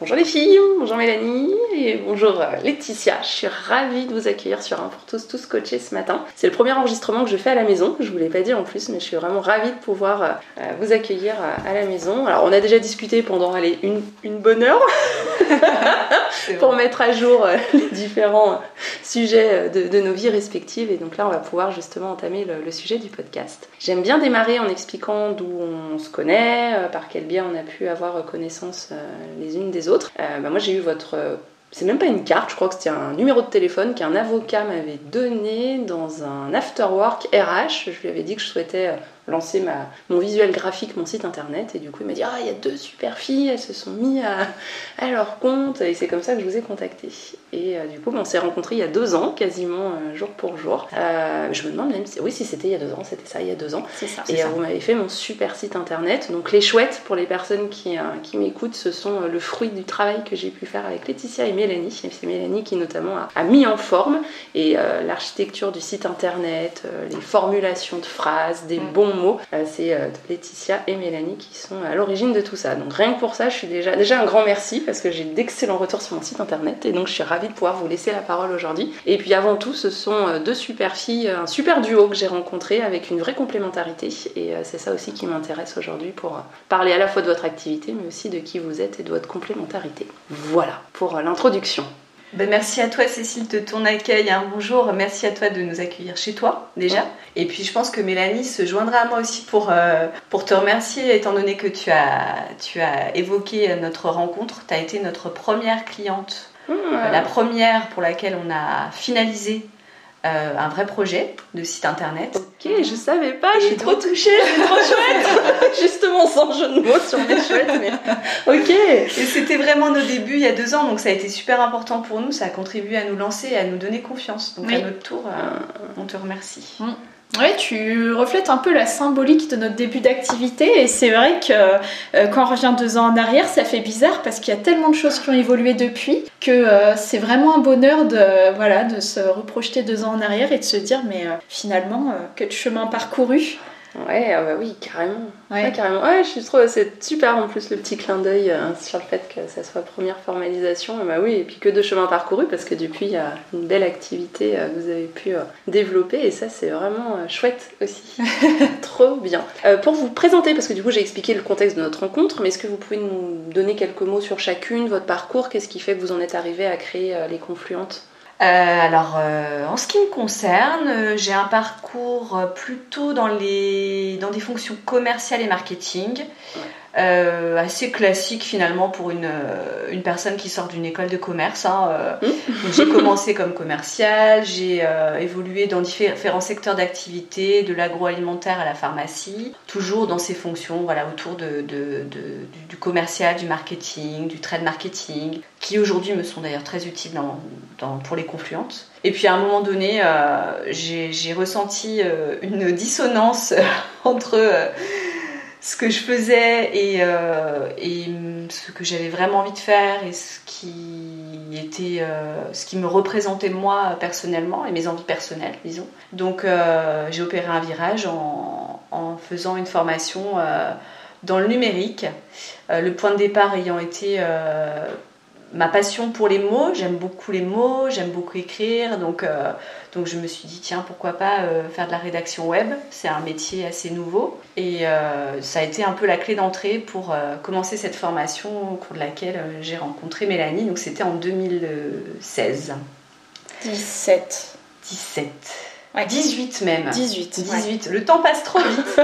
Bonjour les filles, bonjour Mélanie et bonjour euh, Laetitia. Je suis ravie de vous accueillir sur Un pour tous, tous coachés ce matin. C'est le premier enregistrement que je fais à la maison, je vous l'ai pas dit en plus, mais je suis vraiment ravie de pouvoir euh, euh, vous accueillir à la maison. Alors on a déjà discuté pendant allez, une, une bonne heure pour mettre à jour les différents sujets de, nos vies respectives et donc là on va pouvoir justement entamer le, sujet du podcast. J'aime bien démarrer en expliquant d'où on se connaît, par quel biais on a pu avoir connaissance les unes des autres euh, bah, moi j'ai eu votre euh, c'est même pas une carte, je crois que c'était un numéro de téléphone qu'un avocat m'avait donné dans un afterwork RH. Je lui avais dit que je souhaitais lancer ma, mon visuel graphique, mon site internet. Et du coup, il m'a dit Ah, il y a deux super filles, elles se sont mis à, à leur compte. Et c'est comme ça que je vous ai contacté. Et euh, du coup, on s'est rencontrés il y a deux ans, quasiment euh, jour pour jour. Euh, je me demande même si, oui, si c'était il y a deux ans, c'était ça, il y a deux ans. C'est ça. Et vous m'avez fait mon super site internet. Donc, les chouettes, pour les personnes qui, qui m'écoutent, ce sont le fruit du travail que j'ai pu faire avec Laetitia et Mélanie. C'est Mélanie qui, notamment, a, a, mis en forme et l'architecture du site internet, les formulations de phrases, des mm. bons mots. c'est Laetitia et Mélanie qui sont à l'origine de tout ça. Donc, rien que pour ça, je suis déjà, déjà un grand merci parce que j'ai d'excellents retours sur mon site internet et donc je suis ravie de pouvoir vous laisser la parole aujourd'hui. Et puis avant tout, ce sont euh, deux super filles, un super duo que j'ai rencontré avec une vraie complémentarité. Et euh, c'est ça aussi qui m'intéresse aujourd'hui pour euh, parler à la fois de votre activité, mais aussi de qui vous êtes et de votre complémentarité. Voilà pour l'introduction. Ben merci à toi Cécile de ton accueil. Hein. Bonjour, merci à toi de nous accueillir chez toi déjà. Et puis je pense que Mélanie se joindra à moi aussi pour, pour te remercier étant donné que tu as, tu as évoqué notre rencontre. Tu as été notre première cliente euh, la première pour laquelle on a finalisé euh, un vrai projet de site internet. Ok, je savais pas, je suis trop touchée, c'est trop chouette Justement, sans jeu de mots sur mes chouettes, mais ok Et c'était vraiment nos débuts il y a deux ans, donc ça a été super important pour nous, ça a contribué à nous lancer et à nous donner confiance. Donc à notre tour, euh, on te remercie. Mm. Oui, tu reflètes un peu la symbolique de notre début d'activité et c'est vrai que euh, quand on revient deux ans en arrière, ça fait bizarre parce qu'il y a tellement de choses qui ont évolué depuis que euh, c'est vraiment un bonheur de, voilà, de se reprojeter deux ans en arrière et de se dire mais euh, finalement, quel chemin parcouru Ouais, ah bah oui, carrément. Ouais. carrément. Ouais, je trouve c'est super en plus le petit clin d'œil euh, sur le fait que ça soit première formalisation. Bah oui, et puis que de chemin parcouru parce que depuis il y a une belle activité euh, que vous avez pu euh, développer et ça c'est vraiment chouette aussi. Trop bien. pour vous présenter, parce que du coup j'ai expliqué le contexte de notre rencontre, mais est-ce que vous pouvez nous donner quelques mots sur chacune, votre parcours, qu'est-ce qui fait que vous en êtes arrivé à créer les confluentes? Euh, alors, euh, en ce qui me concerne, euh, j'ai un parcours plutôt dans, les, dans des fonctions commerciales et marketing. Euh, assez classique finalement pour une, euh, une personne qui sort d'une école de commerce. Hein, euh. mmh. J'ai commencé comme commercial, j'ai évolué dans différents secteurs d'activité, de l'agroalimentaire à la pharmacie, toujours dans ces fonctions voilà, autour de, de, du, commercial, du marketing, du trade marketing, qui aujourd'hui me sont d'ailleurs très utiles dans, dans, pour les confluentes. Et puis à un moment donné, j'ai ressenti une dissonance entre ce que je faisais et, euh, et ce que j'avais vraiment envie de faire et ce qui était euh, ce qui me représentait moi personnellement et mes envies personnelles disons. Donc euh, j'ai opéré un virage en faisant une formation dans le numérique le point de départ ayant été ma passion pour les mots. J'aime beaucoup les mots, j'aime beaucoup écrire. Donc, euh, donc je me suis dit, tiens, pourquoi pas euh, faire de la rédaction web C'est un métier assez nouveau. Et euh, ça a été un peu la clé d'entrée pour commencer cette formation au cours de laquelle j'ai rencontré Mélanie. Donc c'était en 2016. 17. 17. 18 même. 18. 18. Le temps passe trop vite.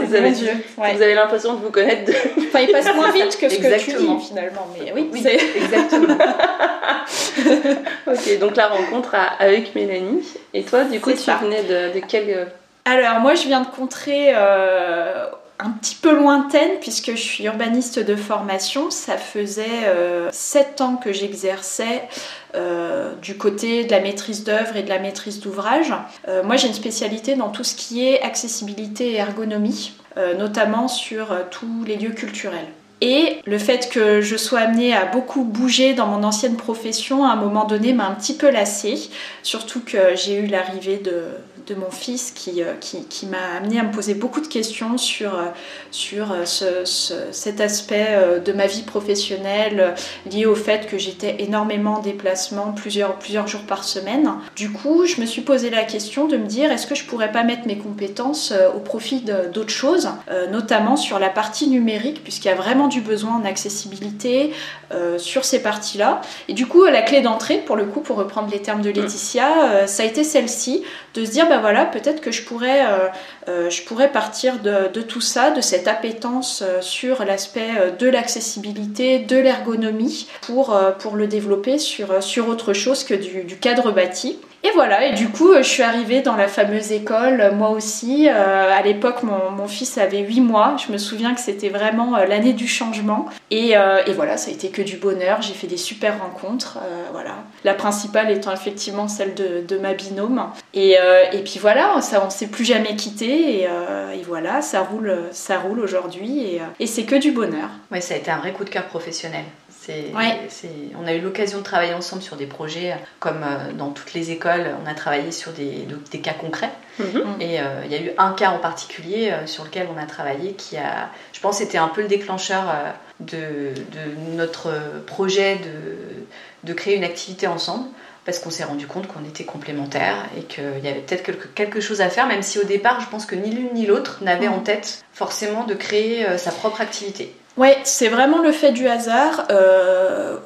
vous, avez, vous avez l'impression de vous connaître. Enfin, il passe moins vite que ce que tu dis finalement. Mais oui, oui exactement. ok, donc la rencontre avec Mélanie. Et toi, du coup, tu venais de, de quel. Euh, Alors, moi, je viens de contrer euh, un petit peu lointaine puisque je suis urbaniste de formation. Ça faisait euh, sept 7 ans que j'exerçais euh, du côté de la maîtrise d'œuvre et de la maîtrise d'ouvrage. Euh, moi j'ai une spécialité dans tout ce qui est accessibilité et ergonomie, notamment sur tous les lieux culturels. Et le fait que je sois amenée à beaucoup bouger dans mon ancienne profession, à un moment donné, m'a un petit peu lassée. Surtout que j'ai eu l'arrivée de, de mon fils qui, euh, qui, qui m'a amené à me poser beaucoup de questions sur, euh, sur euh, ce, cet aspect de ma vie professionnelle lié au fait que j'étais énormément en déplacement plusieurs, plusieurs jours par semaine. Du coup, je me suis posé la question de me dire est-ce que je pourrais pas mettre mes compétences au profit d'autres choses, notamment sur la partie numérique, puisqu'il y a vraiment du besoin en accessibilité sur ces parties-là. Et du coup, la clé d'entrée, pour le coup, pour reprendre les termes de Laetitia, ça a été celle-ci, de se dire bah voilà, peut-être que je pourrais, euh, euh, partir de, tout ça, de cette appétence euh, sur l'aspect de l'accessibilité, de l'ergonomie, pour, le développer sur autre chose que du cadre bâti. Et voilà, et du coup, je suis arrivée dans la fameuse école, moi aussi. Euh, à l'époque, mon, fils avait 8 mois. Je me souviens que c'était vraiment euh, l'année du changement. Euh, et, voilà, ça a été que du bonheur. J'ai fait des super rencontres. voilà. La principale étant effectivement celle de, ma binôme. Et, puis voilà, ça, on ne s'est plus jamais quitté. Et, voilà, ça roule, ça roule aujourd'hui. Et, et c'est que du bonheur. Oui, ça a été un vrai coup de cœur professionnel on a eu l'occasion de travailler ensemble sur des projets, comme euh, dans toutes les écoles, on a travaillé sur des, cas concrets. Mhm. Et euh, il y a eu un cas en particulier euh, sur lequel on a travaillé qui a, je pense, était un peu le déclencheur de, notre projet de, créer une activité ensemble parce qu'on s'est rendu compte qu'on était complémentaires et qu'il y avait peut-être quelque, chose à faire, même si au départ, je pense que ni l'une ni l'autre n'avait mhm. en tête forcément de créer sa propre activité. Ouais, c'est vraiment le fait du hasard. Euh,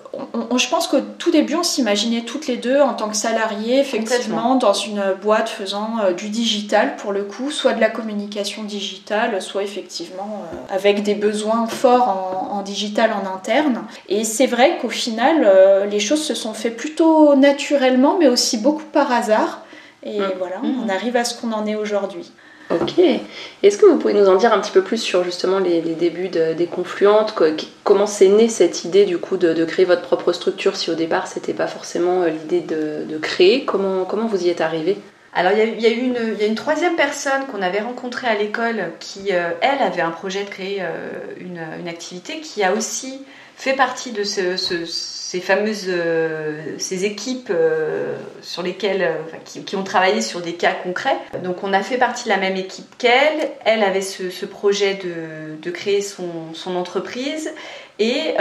je pense qu'au tout début, on s'imaginait toutes les deux en tant que salariés, effectivement, dans une boîte faisant euh, du digital pour le coup, soit de la communication digitale, soit effectivement euh, avec des besoins forts en, digital en interne. Et c'est vrai qu'au final, les choses se sont faites plutôt naturellement, mais aussi beaucoup par hasard. Et mmh. voilà, on mmh. arrive à ce qu'on en est aujourd'hui. Ok. Est-ce que vous pouvez nous en dire un petit peu plus sur justement les, débuts des confluentes Comment s'est née cette idée du coup de, créer votre propre structure si au départ c'était pas forcément euh, l'idée de, créer? Comment, comment vous y êtes arrivé alors, il y, a, une, troisième personne qu'on avait rencontrée à l'école qui, euh, elle, avait un projet de créer euh, une, activité qui a aussi fait partie de ce, ces fameuses euh, ces équipes sur lesquelles qui, ont travaillé sur des cas concrets. Donc on a fait partie de la même équipe qu'elle. Elle avait ce, projet de, créer son entreprise et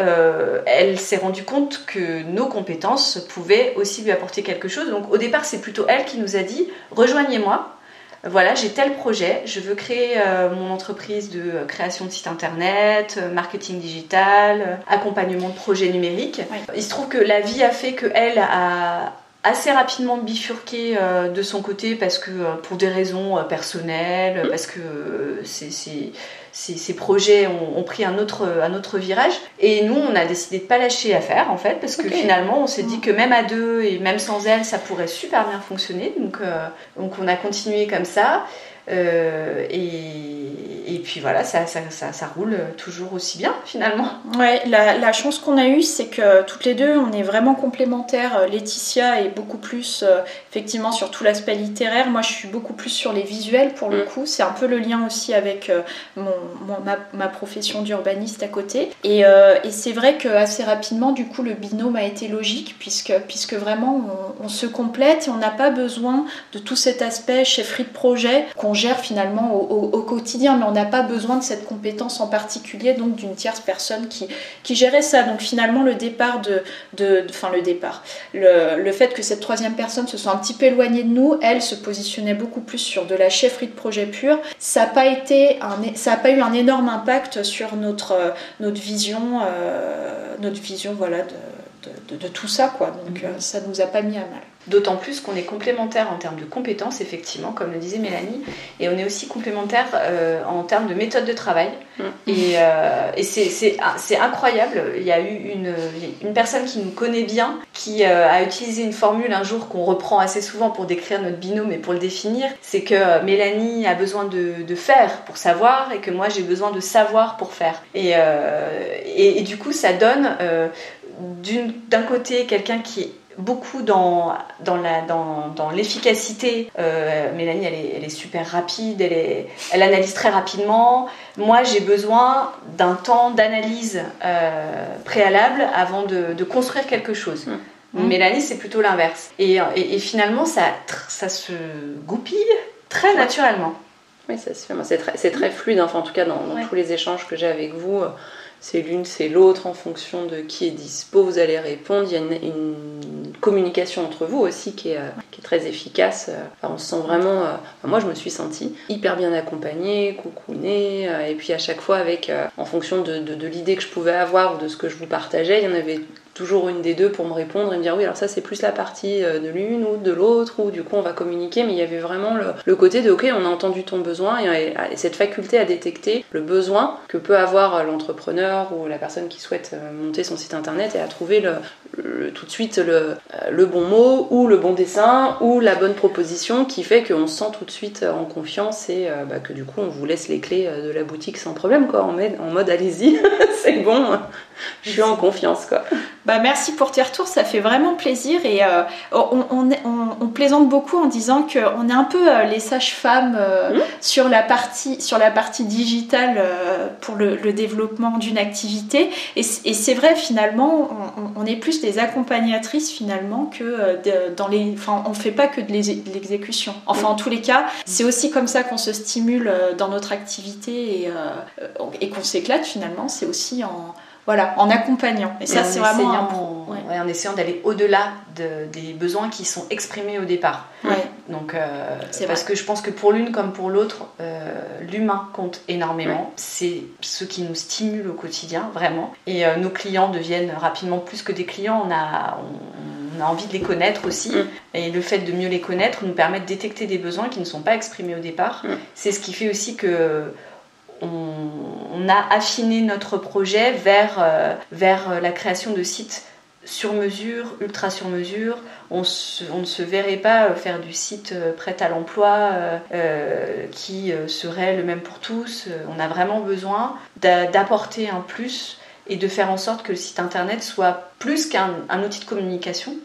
elle s'est rendue compte que nos compétences pouvaient aussi lui apporter quelque chose. Donc au départ c'est plutôt elle qui nous a dit rejoignez-moi voilà, j'ai tel projet, je veux créer euh, mon entreprise de création de site internet, euh, marketing digital, euh, accompagnement de projets numériques. Il se trouve que la vie a fait qu'elle a assez rapidement bifurqué de son côté parce que pour des raisons personnelles, mmh. parce que c'est ces, projets ont, pris un autre, un autre virage. Et nous, on a décidé de pas lâcher à faire, en fait, parce que finalement, on s'est dit que même à deux et même sans elle, ça pourrait super bien fonctionner. Donc, euh, donc on a continué comme ça. Euh, et, et, puis voilà, ça, ça, ça, roule toujours aussi bien finalement. Ouais, la, la chance qu'on a eue, c'est que toutes les deux, on est vraiment complémentaires. Laetitia est beaucoup plus euh, effectivement sur tout l'aspect littéraire. Moi, je suis beaucoup plus sur les visuels pour le mm. coup. C'est un peu le lien aussi avec euh, mon, ma, profession d'urbaniste à côté. Et, et c'est vrai que assez rapidement, du coup, le binôme a été logique puisque, puisque vraiment on, se complète et on n'a pas besoin de tout cet aspect chefferie de projet qu'on gère finalement au, quotidien, mais on n'a pas besoin de cette compétence en particulier, donc d'une tierce personne qui, qui gérait ça. Donc finalement, le départ de. de enfin, le départ. Le, le fait que cette troisième personne se soit un petit peu éloignée de nous, elle se positionnait beaucoup plus sur de la chefferie de projet pure. Ça n'a pas, été un, ça a pas eu un énorme impact sur notre, notre vision, euh, notre vision voilà, de, de, tout ça, quoi. Donc mhm. euh, ça nous a pas mis à mal. D'autant plus qu'on est complémentaires en termes de compétences, effectivement, comme le disait Mélanie, et on est aussi complémentaires euh, en termes de méthode de travail. Mhm. Et, euh, et ah, c'est incroyable. Il y a eu une, une, personne qui nous connaît bien, qui a utilisé une formule un jour qu'on reprend assez souvent pour décrire notre binôme et pour le définir. C'est que Mélanie a besoin de, de, faire pour savoir et que moi j'ai besoin de savoir pour faire. Et, et, et, du coup, ça donne d'un côté quelqu'un qui est beaucoup dans, dans, la, dans, dans l'efficacité. Euh, Mélanie, elle est, elle est, super rapide, elle, est, elle analyse très rapidement. Moi, j'ai besoin d'un temps d'analyse euh, préalable avant de, de, construire quelque chose. Mmh. Mélanie, c'est plutôt l'inverse. Et, et, finalement, ça, ça se goupille très naturellement. Oui, ça se fait. C'est très, très, fluide, enfin, en tout cas dans, tous les échanges que j'ai avec vous c'est l'une, c'est l'autre en fonction de qui est dispo, vous allez répondre. Il y a une, communication entre vous aussi qui est, euh, qui est très efficace. on se sent vraiment. Euh, moi, je me suis sentie hyper bien accompagnée, coucounée, euh, et puis à chaque fois, avec, en fonction de, de l'idée que je pouvais avoir ou de ce que je vous partageais, il y en avait toujours une des deux pour me répondre et me dire oui alors ça c'est plus la partie euh, de l'une ou de l'autre ou du coup on va communiquer. Mais il y avait vraiment le, côté de ok on a entendu ton besoin et, cette faculté à détecter le besoin que peut avoir l'entrepreneur ou la personne qui souhaite euh, monter son site internet et à trouver tout de suite le, euh, le, bon mot ou le bon dessin ou la bonne proposition qui fait qu'on se sent tout de suite en confiance et bah, que du coup on vous laisse les clés de la boutique sans problème quoi. En en mode allez-y c'est bon. Je suis en confiance quoi bah, merci pour tes retours, ça fait vraiment plaisir et euh, on, plaisante beaucoup en disant qu'on est un peu euh, les sages-femmes euh, mmh. sur, la partie, sur la partie digitale pour le, développement d'une activité et, c'est vrai finalement on, est plus des accompagnatrices finalement que dans les... Enfin on fait pas que de l'exécution. Enfin en tous les cas c'est aussi comme ça qu'on se stimule dans notre activité et, et qu'on s'éclate finalement, c'est aussi en voilà, en accompagnant. Et ça, c'est vraiment en essayant d'aller au-delà des besoins qui sont exprimés au départ. Donc, euh, parce que je pense que pour l'une comme pour l'autre, euh, l'humain compte énormément. C'est ce qui nous stimule au quotidien, vraiment. Et euh, nos clients deviennent rapidement plus que des clients. On a, on, a envie de les connaître aussi. Mm. Et le fait de mieux les connaître nous permet de détecter des besoins qui ne sont pas exprimés au départ. Mm. C'est ce qui fait aussi que on, a affiné notre projet vers, euh, vers la création de sites sur mesure, ultra sur mesure. On, ne se verrait pas euh, faire du site euh, prêt à l'emploi qui serait le même pour tous. On a vraiment besoin d'apporter un plus et de faire en sorte que le site internet soit plus qu'un outil de communication,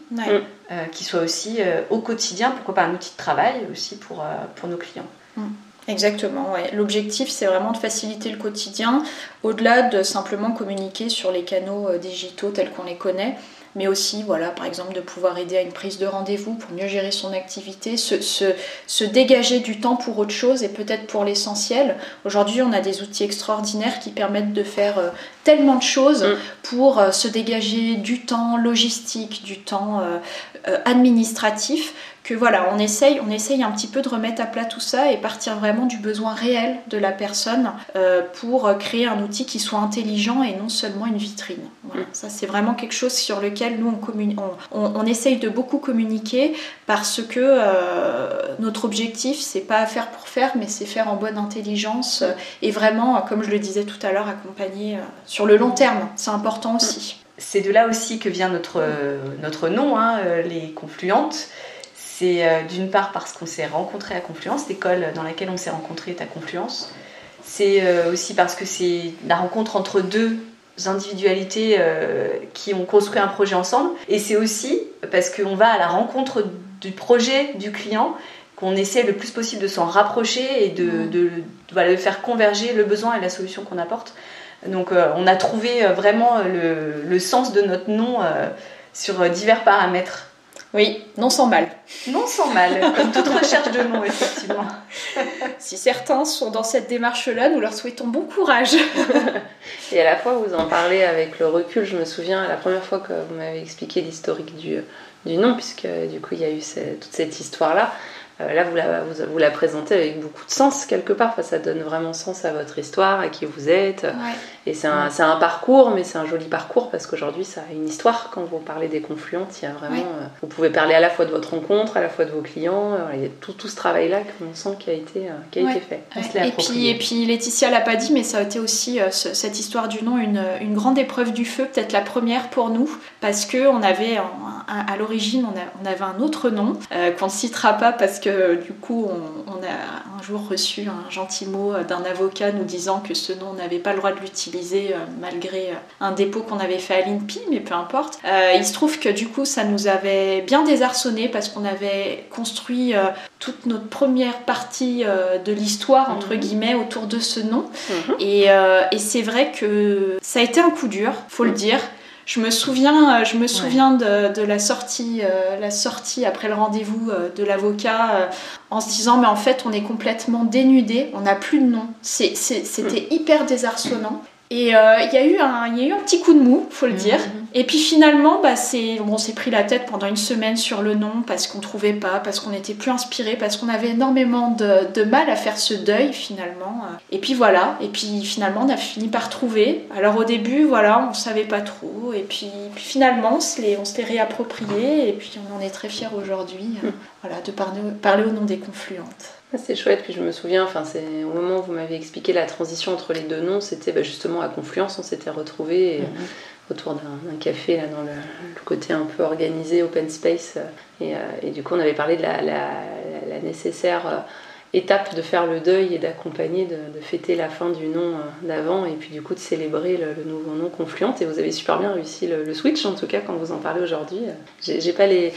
qui soit aussi au quotidien, pourquoi pas un outil de travail aussi pour, pour nos clients. Mm. Exactement, ouais. L'objectif, c'est vraiment de faciliter le quotidien, au-delà de simplement communiquer sur les canaux euh, digitaux tels qu'on les connaît, mais aussi, voilà, par exemple, de pouvoir aider à une prise de rendez-vous pour mieux gérer son activité, se, se, dégager du temps pour autre chose et peut-être pour l'essentiel. Aujourd'hui, on a des outils extraordinaires qui permettent de faire euh, tellement de choses mm. pour euh, se dégager du temps logistique, du temps administratif que voilà, on essaye, on essaye un petit peu de remettre à plat tout ça et partir vraiment du besoin réel de la personne euh, pour créer un outil qui soit intelligent et non seulement une vitrine. Voilà. Mm. Ça, c'est vraiment quelque chose sur lequel nous, on, on, essaye de beaucoup communiquer parce que euh, notre objectif, c'est pas faire pour faire, mais c'est faire en bonne intelligence et vraiment, comme je le disais tout à l'heure, accompagner euh, sur le long terme. C'est important aussi. C'est de là aussi que vient notre, notre nom, hein, les confluentes. C'est euh, d'une part parce qu'on s'est rencontrés à Confluence, l'école dans laquelle on s'est rencontrés est à Confluence. C'est euh, aussi parce que c'est la rencontre entre deux individualités euh, qui ont construit un projet ensemble. Et c'est aussi parce qu'on va à la rencontre du projet du client qu'on essaie le plus possible de s'en rapprocher et de, Mm. de, voilà, de faire converger le besoin et la solution qu'on apporte. Donc euh, on a trouvé vraiment le, le sens de notre nom euh, sur divers paramètres. Oui, non sans mal. Non sans mal, comme toute recherche de nom, effectivement. Si certains sont dans cette démarche-là, nous leur souhaitons bon courage. Et à la fois, vous en parlez avec le recul. Je me souviens la première fois que vous m'avez expliqué l'historique du, du nom, puisque du coup, il y a eu cette- toute cette histoire-là. Euh, là, vous la, vous, vous la présentez avec beaucoup de sens, quelque part. Enfin, ça donne vraiment sens à votre histoire, à qui vous êtes. Et c'est un, c'est un parcours, mais c'est un joli parcours parce qu'aujourd'hui, ça a une histoire. Quand vous parlez des confluentes, il y a vraiment. Ouais. euh, vous pouvez parler à la fois de votre rencontre, à la fois de vos clients. Euh, Il y a tout, tout ce travail-là qu'on sent qui a été, euh, qui a Ouais. été fait. On se l'est et, puis, et puis Laetitia l'a pas dit, mais ça a été aussi ce- cette histoire du nom une, une grande épreuve du feu, peut-être la première pour nous, parce que on avait un- un- à l'origine on, avait un autre nom qu'on ne citera pas parce que du coup on, on a un jour reçu un gentil mot d'un avocat nous disant que ce nom on n'avait pas le droit de l'utiliser euh, malgré euh, un dépôt qu'on avait fait à l'INPI, mais peu importe. Euh, il se trouve que du coup ça nous avait bien désarçonné parce qu'on avait construit euh, toute notre première partie euh, de l'histoire, entre Mhm. guillemets, autour de ce nom. Mhm. Et, et c'est vrai que ça a été un coup dur, faut le dire. Je me souviens, euh, je me souviens de, de la sortie, euh, la sortie après le rendez-vous euh, de l'avocat, euh, en se disant mais en fait on est complètement dénudé, on n'a plus de nom. C'était hyper désarçonnant. Et euh, il y a eu un, il y a eu un petit coup de mou, faut le dire. Et puis finalement, bah, c'est, on s'est pris la tête pendant une semaine sur le nom parce qu'on trouvait pas, parce qu'on n'était plus inspiré, parce qu'on avait énormément de, de mal à faire ce deuil finalement. Et puis voilà, et puis finalement on a fini par trouver. Alors au début, voilà, on savait pas trop, et puis, puis finalement on se l'est, réapproprié, et puis on en est très fiers aujourd'hui, euh, voilà, de parler, parler au nom des confluentes. Ah, C'est chouette, puis je me souviens, enfin, c'est au moment où vous m'avez expliqué la transition entre les deux noms, c'était bah, justement à Confluence, on s'était retrouvés et, Mhm. autour d'un café, là, dans le, le côté un peu organisé, open space, euh, et, euh, et du coup on avait parlé de la, la- la nécessaire euh, étape de faire le deuil et d'accompagner, de, de fêter la fin du nom euh, d'avant, et puis du coup de célébrer le, le nouveau nom Confluente, et vous avez super bien réussi le, le switch, en tout cas quand vous en parlez aujourd'hui. Euh, J'ai pas les,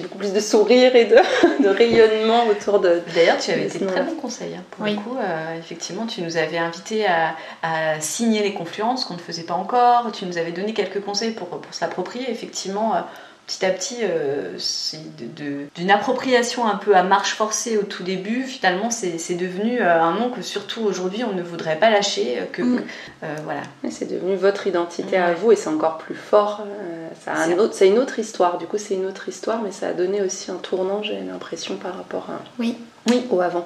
beaucoup plus de sourire et de, de rayonnement autour de, D'ailleurs, tu avais sinon- très bon conseil. hein, pour Oui. le coup, Euh, effectivement, tu nous avais invité à, à signer les confluences qu'on ne faisait pas encore. Tu nous avais donné quelques conseils pour, pour se l'approprier. Effectivement, euh, petit à petit, euh, c'est de- de- d'une appropriation un peu à marche forcée au tout début. Finalement, c'est c'est devenu euh, un nom que surtout aujourd'hui on ne voudrait pas lâcher. euh, Que, Mm. euh, voilà. C'est devenu votre identité à vous et c'est encore plus fort. euh, Ça a un C'est- autre- c'est une autre histoire. Du coup, c'est une autre histoire, mais ça a donné aussi un tournant, j'ai l'impression, par rapport à, Oui. Oui. au avant.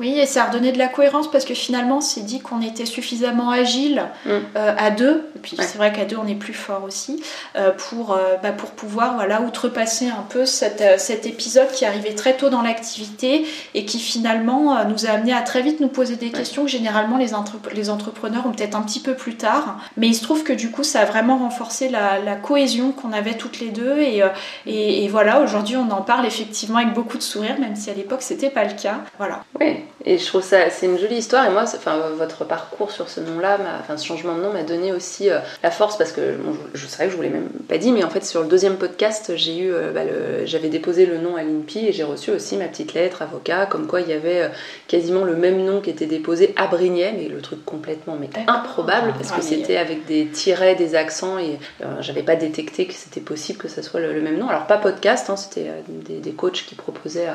Oui, et ça a redonné de la cohérence parce que finalement, c'est dit qu'on était suffisamment agile Mm. euh, à deux, et puis Ouais. c'est vrai qu'à deux, on est plus fort aussi, euh, pour, euh, bah, pour pouvoir voilà, outrepasser un peu cette, cet épisode qui arrivait très tôt dans l'activité et qui finalement nous a amené à très vite nous poser des questions que généralement les, entrep- les entrepreneurs ont peut-être un petit peu plus tard. Mais il se trouve que du coup, ça a vraiment renforcé la, la cohésion qu'on avait toutes les deux. Et, et, et voilà, aujourd'hui, on en parle effectivement avec beaucoup de sourire, même si à l'époque, c'était pas le cas. Voilà. Oui, et je trouve ça, c'est une jolie histoire. Et moi, enfin, votre parcours sur ce nom-là, enfin, ce changement de nom m'a donné aussi euh, la force parce que bon, je, je savais que je vous l'ai même pas dit, mais en fait, sur le deuxième podcast, j'ai eu, euh, bah, j'avais déposé le nom à l'INPI et j'ai reçu aussi ma petite lettre avocat, comme quoi il y avait euh, quasiment le même nom qui était déposé à Brignais, mais le truc complètement mais improbable parce que Ah, c'était avec des tirets, des accents et j'avais pas détecté que c'était possible que ça soit le, le même nom. Alors pas podcast, hein, c'était des, des coachs qui proposaient,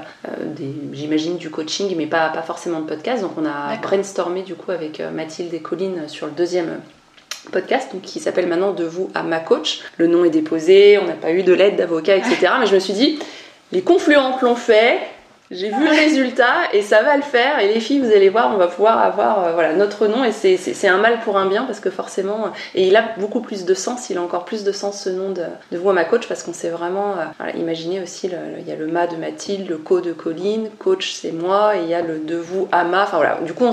des, j'imagine, du coaching, mais pas, pas forcément de podcast. Donc on a brainstormé du coup avec euh, Mathilde et Colline sur le deuxième euh, podcast donc, qui s'appelle maintenant De vous à ma coach. Le nom est déposé, on n'a pas eu de l'aide d'avocat, etc. Mais je me suis dit, les confluentes l'ont fait. J'ai vu le résultat et ça va le faire. Et les filles, vous allez voir, on va pouvoir avoir euh, voilà, notre nom. Et c'est- un mal pour un bien parce que forcément, euh, et il a beaucoup plus de sens, il a encore plus de sens ce nom de, de vous à ma coach parce qu'on s'est vraiment euh, voilà, imaginé aussi, le- le- il y a le ma de Mathilde, le co de Colline, coach c'est moi, et il y a le de vous à ma. Enfin voilà, du coup, on,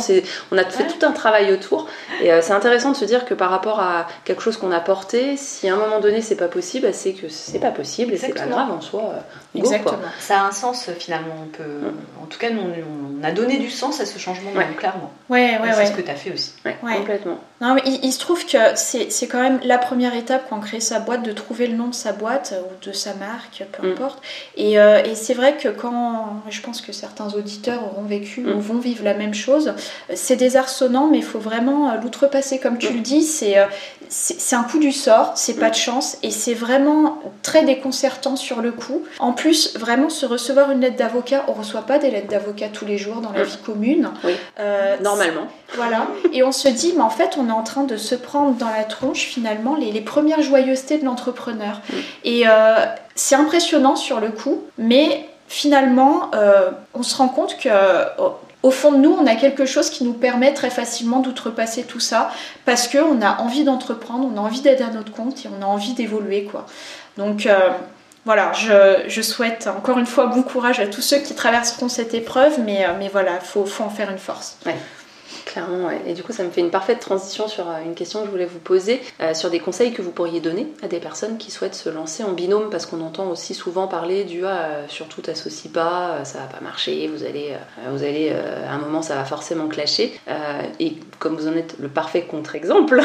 on a fait tout un travail autour. Et euh, c'est intéressant de se dire que par rapport à quelque chose qu'on a porté, si à un moment donné c'est pas possible, bah, c'est que c'est pas possible et c'est pas grave en soi. Euh, go, Exactement. Ça a un sens euh, finalement. On peut, en tout cas, nous, on, a donné du sens à ce changement, clairement. Ouais, ouais, C'est ce que tu as fait aussi. Complètement. Non, mais il, se trouve que c'est quand même la première étape quand on crée sa boîte, de trouver le nom de sa boîte ou de sa marque, peu mm. importe. Et, et c'est vrai que quand, je pense que certains auditeurs auront vécu ou vont vivre la même chose, c'est désarçonnant, mais il faut vraiment l'outrepasser, comme tu le dis. C'est c'est un coup du sort, c'est pas de chance, et c'est vraiment très déconcertant sur le coup. En plus, vraiment se recevoir une lettre d'avocat, on reçoit pas des lettres d'avocat tous les jours dans la vie commune. Oui. Euh, Normalement. Voilà. Et on se dit, mais en fait, on est en train de se prendre dans la tronche finalement les, premières joyeusetés de l'entrepreneur. Et euh, c'est impressionnant sur le coup, mais finalement, euh, on se rend compte que oh, au fond de nous, on a quelque chose qui nous permet très facilement d'outrepasser tout ça parce qu'on a envie d'entreprendre, on a envie d'être à notre compte et on a envie d'évoluer. quoi. Donc euh, voilà, je, souhaite encore une fois bon courage à tous ceux qui traverseront cette épreuve, mais, euh, voilà, il faut, faut, en faire une force. Clairement, et du coup, ça me fait une parfaite transition sur euh, une question que je voulais vous poser, euh, sur des conseils que vous pourriez donner à des personnes qui souhaitent se lancer en binôme, parce qu'on entend aussi souvent parler du ah, surtout t'associes pas, ça va pas marcher, vous allez, vous allez à un moment ça va forcément clasher. et comme vous en êtes le parfait contre-exemple,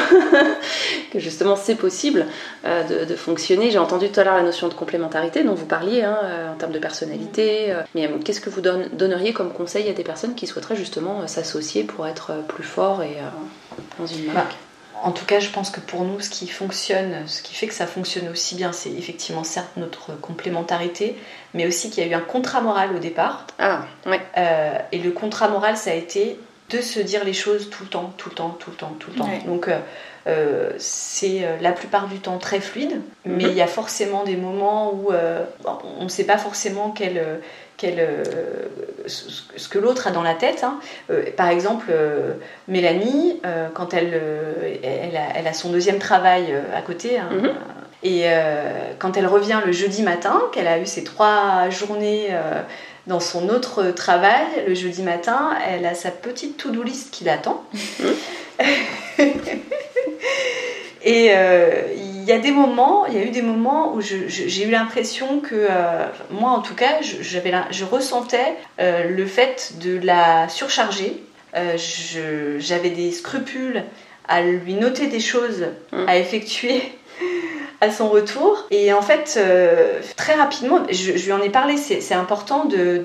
que justement c'est possible de, fonctionner, j'ai entendu tout à l'heure la notion de complémentarité dont vous parliez hein, en termes de personnalité, mais qu'est-ce que vous donneriez comme conseil à des personnes qui souhaiteraient justement s'associer pour être plus fort et euh, dans une marque. Bah, en tout cas, je pense que pour nous, ce qui fonctionne, ce qui fait que ça fonctionne aussi bien, c'est effectivement certes notre complémentarité, mais aussi qu'il y a eu un contrat moral au départ. Ah, ouais. Euh, et le contrat moral, ça a été de se dire les choses tout le temps, tout le temps, tout le temps, tout le temps. Donc, euh, c'est la plupart du temps très fluide, mais mhm. il y a forcément des moments où on ne sait pas forcément quelle euh, ce que l'autre a dans la tête. Hein. Euh, par exemple, euh, Mélanie, quand elle, elle a, son deuxième travail à côté, hein, mhm. et quand elle revient le jeudi matin, qu'elle a eu ses trois journées dans son autre travail, le jeudi matin, elle a sa petite to-do list qui l'attend. Et il y a des moments, il y a eu des moments où j'ai eu l'impression que, euh, moi en tout cas, je ressentais euh, le fait de la surcharger. Euh, j'avais des scrupules à lui noter des choses mmh. à effectuer à son retour. Et en fait, très rapidement, je, lui en ai parlé, c'est important de,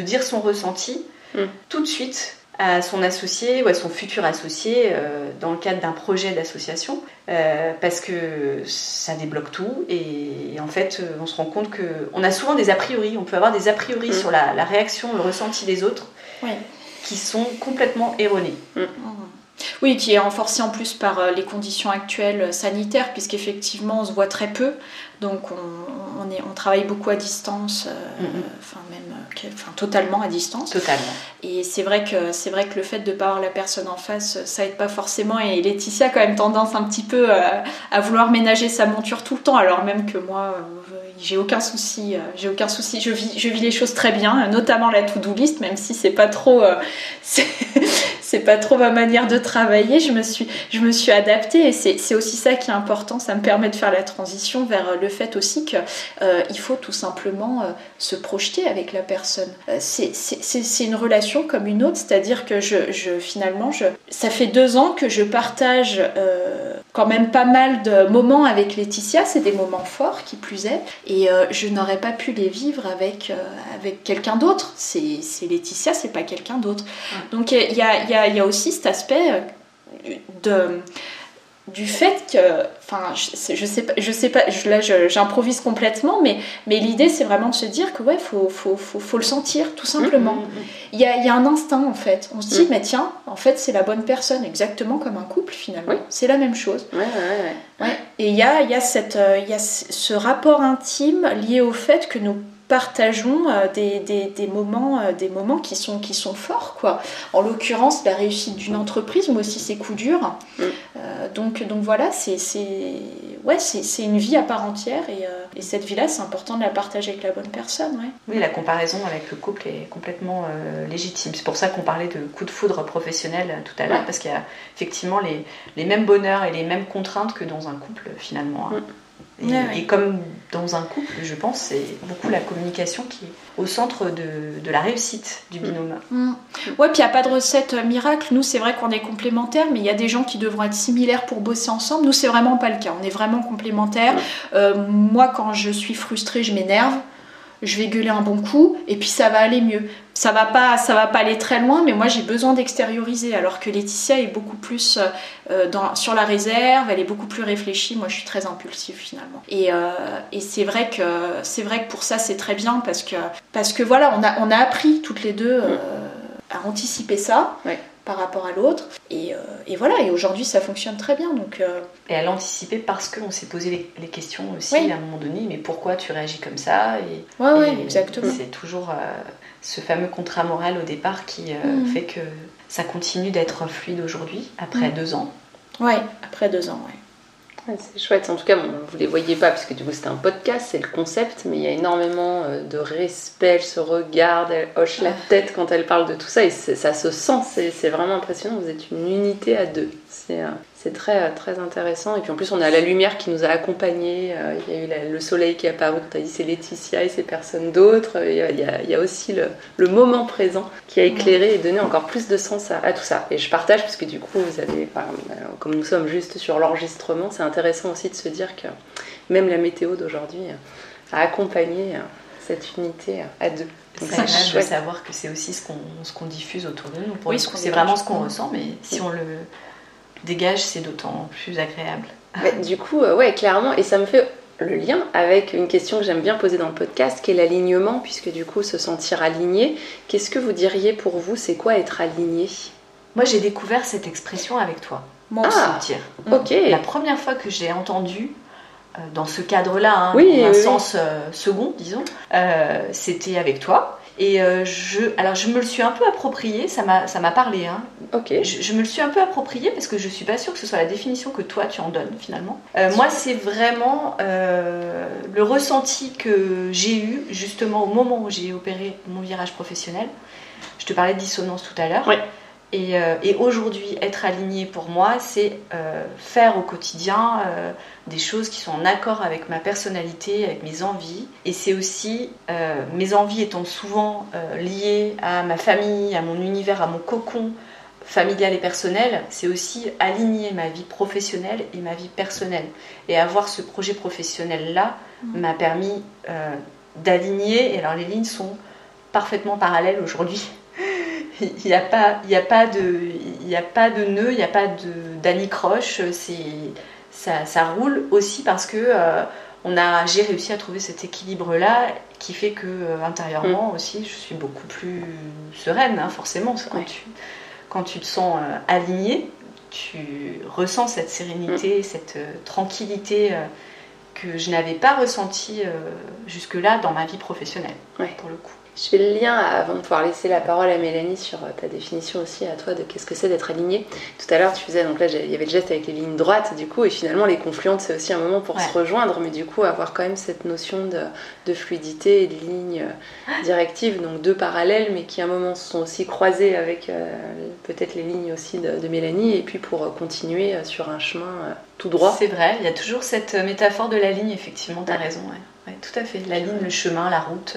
dire son ressenti mmh. tout de suite à son associé ou à son futur associé euh, dans le cadre d'un projet d'association euh, parce que ça débloque tout et, en fait euh, on se rend compte que on a souvent des a priori, on peut avoir des a priori mm. sur la, réaction, le ressenti des autres qui sont complètement erronés. Mm. Oui, qui est renforcé en plus par les conditions actuelles sanitaires, puisqu'effectivement on se voit très peu, donc on, on, est, on travaille beaucoup à distance, mm, enfin même enfin, totalement à distance. Totalement. Et c'est vrai que c'est vrai que le fait de pas avoir la personne en face, ça aide pas forcément. Et Laetitia a quand même tendance un petit peu euh, à, vouloir ménager sa monture tout le temps, alors même que moi, euh, j'ai aucun souci. Euh, j'ai aucun souci. Je vis, je vis les choses très bien, notamment la to-do list, même si c'est pas trop. c'est pas trop ma manière de travailler. Je me suis, je me suis adaptée et c'est aussi ça qui est important. Ça me permet de faire la transition vers le fait aussi qu'il euh, faut tout simplement euh, se projeter avec la personne. Euh, c'est une relation comme une autre, c'est-à-dire que je, je, finalement, je, ça fait deux ans que je partage quand même pas mal de moments avec Laetitia. C'est des moments forts qui plus est et je n'aurais pas pu les vivre avec, avec quelqu'un d'autre. C'est Laetitia, c'est pas quelqu'un d'autre. Donc il y a, y a il y a aussi cet aspect euh, de, du fait que, enfin, je, je sais pas, je sais pas, là j'improvise complètement, mais, mais l'idée c'est vraiment de se dire que ouais, faut, faut, faut, faut le sentir tout simplement. Mm, mm, mm. Il y, a, y, a, un instinct en fait. On se dit, mais tiens, en fait c'est la bonne personne, exactement comme un couple finalement. C'est la même chose. Ouais, ouais, ouais. Et il y a, y, a cette, euh, y a ce rapport intime lié au fait que nous partageons euh, des, des, moments, euh, des moments qui sont, qui sont forts. Quoi. En l'occurrence, la réussite d'une entreprise, mais aussi ses coups durs. Mm. Euh, donc, donc voilà, c'est ouais, c'est une vie à part entière et, et cette vie-là, c'est important de la partager avec la bonne personne. Ouais. Oui, la comparaison avec le couple est complètement légitime. C'est pour ça qu'on parlait de coup de foudre professionnel tout à l'heure, parce qu'il y a effectivement les, les, mêmes bonheurs et les mêmes contraintes que dans un couple finalement. Hein. Mm. Et, comme dans un couple, je pense, c'est beaucoup la communication qui est au centre de, la réussite du binôme. Mm. Ouais, puis il n'y a pas de recette miracle. Nous, c'est vrai qu'on est complémentaires, mais il y a des gens qui devront être similaires pour bosser ensemble. Nous, c'est vraiment pas le cas. On est vraiment complémentaires. Euh, moi, quand je suis frustrée, je m'énerve je vais gueuler un bon coup et puis ça va aller mieux. Ça va pas, ça va pas aller très loin, mais moi j'ai besoin d'extérioriser. Alors que Laetitia est beaucoup plus euh, dans, sur la réserve, elle est beaucoup plus réfléchie. Moi je suis très impulsive finalement. Et, euh, et c'est vrai que c'est vrai que pour ça c'est très bien parce que parce que voilà on a on a appris toutes les deux euh, à anticiper ça. Par rapport à l'autre. Et, euh, et, voilà, et aujourd'hui ça fonctionne très bien. Donc, euh. Et à l'anticiper parce qu'on s'est posé les, questions aussi à un moment donné, mais pourquoi tu réagis comme ça et, ouais, exactement. C'est toujours euh, ce fameux contrat moral au départ qui mm. fait que ça continue d'être fluide aujourd'hui, après mm. deux ans. Ouais, après deux ans, ouais c'est chouette. En tout cas, bon, vous les voyez pas parce que du coup c'était un podcast, c'est le concept, mais il y a énormément euh, de respect. Elle se regarde, elle hoche la tête quand elle parle de tout ça et ça se sent. C'est vraiment impressionnant. Vous êtes une unité à deux. C'est euh, c'est très, euh, très intéressant. Et puis en plus, on a la lumière qui nous a accompagnés. Euh, il y a eu le soleil qui est apparu quand tu as dit c'est Laetitia et c'est personne d'autre. Il, il, y a aussi le, moment présent qui a éclairé et donné encore plus de sens à, tout ça. Et je partage parce que du coup, vous avez, comme nous sommes juste sur l'enregistrement, c'est intéressant aussi de se dire que même la météo d'aujourd'hui a accompagné cette unité à deux. C'est de savoir que c'est aussi ce qu'on diffuse autour de nous. Pour oui, c'est vraiment ce qu'on ressent, mais si on le dégage, c'est d'autant plus agréable. du coup, euh, ouais, clairement, et ça me fait le lien avec une question que j'aime bien poser dans le podcast, qui est l'alignement, puisque du coup, se sentir aligné. Qu'est-ce que vous diriez pour vous, c'est quoi être aligné? Moi, j'ai découvert cette expression avec toi. Moi ah, sentir. Ok. La première fois que j'ai entendu euh, dans ce cadre-là, hein, dans un sens euh, second, disons, c'était avec toi. Et euh, je, alors je me le suis un peu approprié, ça m'a parlé. Hein. Ok. Je, me le suis un peu approprié parce que je suis pas sûre que ce soit la définition que toi tu en donnes finalement. Euh, moi, c'est vraiment euh, le ressenti que j'ai eu justement au moment où j'ai opéré mon virage professionnel. Je te parlais de dissonance tout à l'heure. Euh, et, aujourd'hui, être aligné pour moi, c'est euh, faire au quotidien euh, des choses qui sont en accord avec ma personnalité, avec mes envies. Et c'est aussi, mes envies étant souvent liées à ma famille, à mon univers, à mon cocon familial et personnel, c'est aussi aligner ma vie professionnelle et ma vie personnelle. Et avoir ce projet professionnel-là mmh. m'a permis d'aligner. Et alors les lignes sont parfaitement parallèles aujourd'hui il n'y a, pas, a, pas de, il a pas de nœud, il n'y a pas d'anicroche. Ça, ça roule aussi parce que euh, on a, j'ai réussi à trouver cet équilibre-là qui fait que euh, intérieurement mm. aussi, je suis beaucoup plus sereine, hein, forcément. Quand, tu, quand tu te sens euh, alignée, tu ressens cette sérénité, mm. cette tranquillité que je n'avais pas ressentie jusque-là dans ma vie professionnelle, pour le coup. Je fais le lien avant de pouvoir laisser la parole à Mélanie sur euh, ta définition aussi à toi de qu'est-ce que c'est d'être aligné. Tout à l'heure, tu faisais, donc là, il y avait le geste avec les lignes droites, du coup, et finalement, les confluentes, c'est aussi un moment pour se rejoindre, mais du coup, avoir quand même cette notion de, fluidité et de lignes euh, directives, donc deux parallèles, mais qui à un moment sont aussi croisées avec euh, peut-être les lignes aussi de, Mélanie, et puis pour continuer sur un chemin tout droit. C'est vrai, il y a toujours cette métaphore de la ligne, effectivement, tu as raison. Ouais. tout à fait. La ligne, le chemin, la route.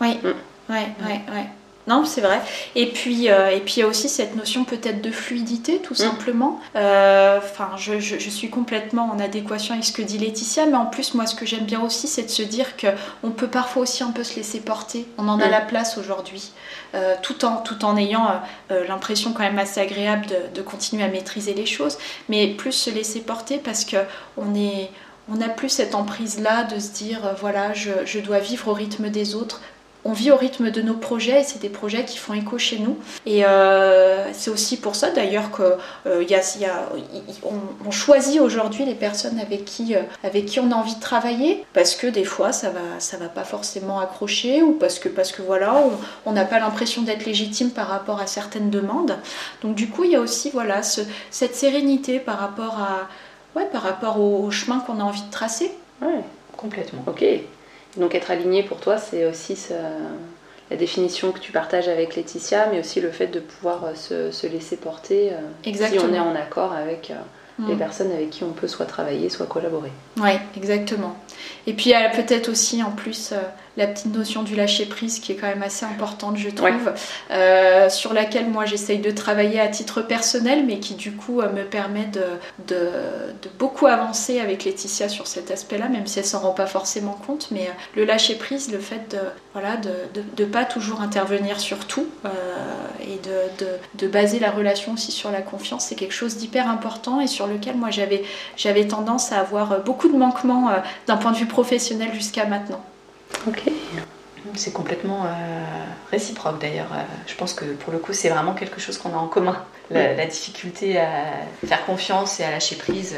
Oui. Mm ouais, ouais, ouais. Non, c'est vrai. Et puis, euh, et puis il y a aussi cette notion peut-être de fluidité, tout mm. simplement. Euh, enfin, je, je, suis complètement en adéquation avec ce que dit Laetitia, mais en plus, moi, ce que j'aime bien aussi, c'est de se dire que on peut parfois aussi un peu se laisser porter. On en a mm. la place aujourd'hui, euh, tout en tout en ayant l'impression quand même assez agréable de, de, continuer à maîtriser les choses, mais plus se laisser porter parce que on est on n'a plus cette emprise-là de se dire, voilà, je, je, dois vivre au rythme des autres, on vit au rythme de nos projets et c'est des projets qui font écho chez nous. Et euh, c'est aussi pour ça d'ailleurs qu'on euh, y on, choisit aujourd'hui les personnes avec qui, euh, avec qui on a envie de travailler parce que des fois ça va, ça va pas forcément accrocher ou parce que, parce que voilà, on n'a pas l'impression d'être légitime par rapport à certaines demandes. Donc du coup il y a aussi voilà, cette sérénité par rapport, à, ouais, par rapport au, chemin qu'on a envie de tracer. Ouais, complètement. Ok. Donc être aligné pour toi, c'est aussi la définition que tu partages avec Laetitia, mais aussi le fait de pouvoir euh, se, laisser porter euh, si on est en accord avec, les Mm. personnes avec qui on peut soit travailler, soit collaborer. Oui, exactement. Et puis il y a peut-être aussi en plus euh, la petite notion du lâcher prise qui est quand même assez importante, je trouve, euh, sur laquelle moi j'essaye de travailler à titre personnel, mais qui du coup euh, me permet de, de, de beaucoup avancer avec Laetitia sur cet aspect-là, même si elle s'en rend pas forcément compte. Mais le lâcher prise, le fait de voilà de, de, pas toujours intervenir sur tout euh, et de, de, de baser la relation aussi sur la confiance, c'est quelque chose d'hyper important et sur lequel moi j'avais j'avais tendance à avoir euh, beaucoup de manquements euh, d'un point de vue professionnel jusqu'à maintenant. Ok. C'est complètement euh, réciproque d'ailleurs. Je pense que pour le coup, c'est vraiment quelque chose qu'on a en commun. La, la difficulté à faire confiance et à lâcher prise.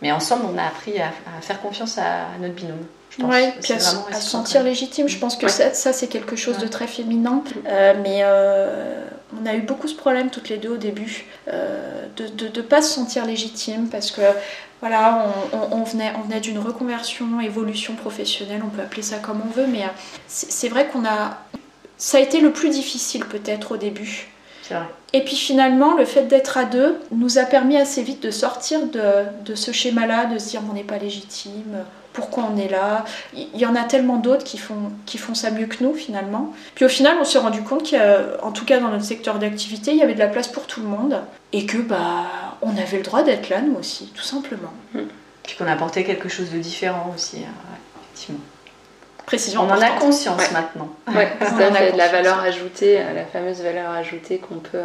Mais ensemble, on a appris à, à faire confiance à, notre binôme. Puis C'est à, se- sentir légitime, je pense que Ouais. ça, ça, c'est quelque chose de très féminin. Euh, mais euh, on a eu beaucoup ce problème toutes les deux au début, euh, de ne pas se sentir légitime parce que voilà, on, on- on venait, on venait d'une reconversion, évolution professionnelle, on peut appeler ça comme on veut, mais euh, c'est vrai qu'on a. Ça a été le plus difficile peut-être au début. Vrai. Et puis finalement, le fait d'être à deux nous a permis assez vite de sortir de, de ce schéma-là, de se dire on n'est pas légitime, pourquoi on est là. Il y en a tellement d'autres qui font, qui font ça mieux que nous finalement. Puis au final, on s'est rendu compte qu'en tout cas dans notre secteur d'activité, il y avait de la place pour tout le monde et que bah on avait le droit d'être là nous aussi, tout simplement. Puis qu'on apportait quelque chose de différent aussi. ouais, effectivement. Précision On en a conscience Ouais. maintenant. Ouais, tout On à en a fait, de la valeur ajoutée, euh, la fameuse valeur ajoutée qu'on peut, euh,